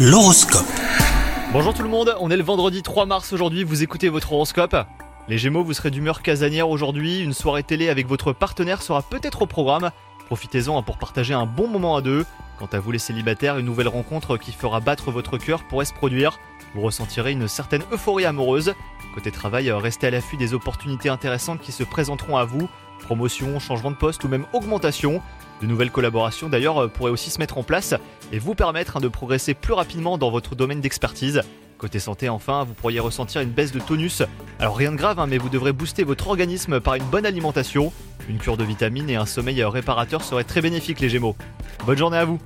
L'horoscope. Bonjour tout le monde, on est le vendredi 3 mars aujourd'hui, vous écoutez votre horoscope. Les Gémeaux, vous serez d'humeur casanière aujourd'hui, une soirée télé avec votre partenaire sera peut-être au programme. Profitez-en hein, pour partager un bon moment à deux. Quant à vous les célibataires, une nouvelle rencontre qui fera battre votre cœur pourrait se produire. Vous ressentirez une certaine euphorie amoureuse. Côté travail, restez à l'affût des opportunités intéressantes qui se présenteront à vous. Promotion, changement de poste ou même augmentation. De nouvelles collaborations d'ailleurs euh, pourraient aussi se mettre en place et vous permettre hein, de progresser plus rapidement dans votre domaine d'expertise. Côté santé enfin, vous pourriez ressentir une baisse de tonus. Alors rien de grave, hein, mais vous devrez booster votre organisme par une bonne alimentation. Une cure de vitamines et un sommeil réparateur seraient très bénéfiques les Gémeaux. Bonne journée à vous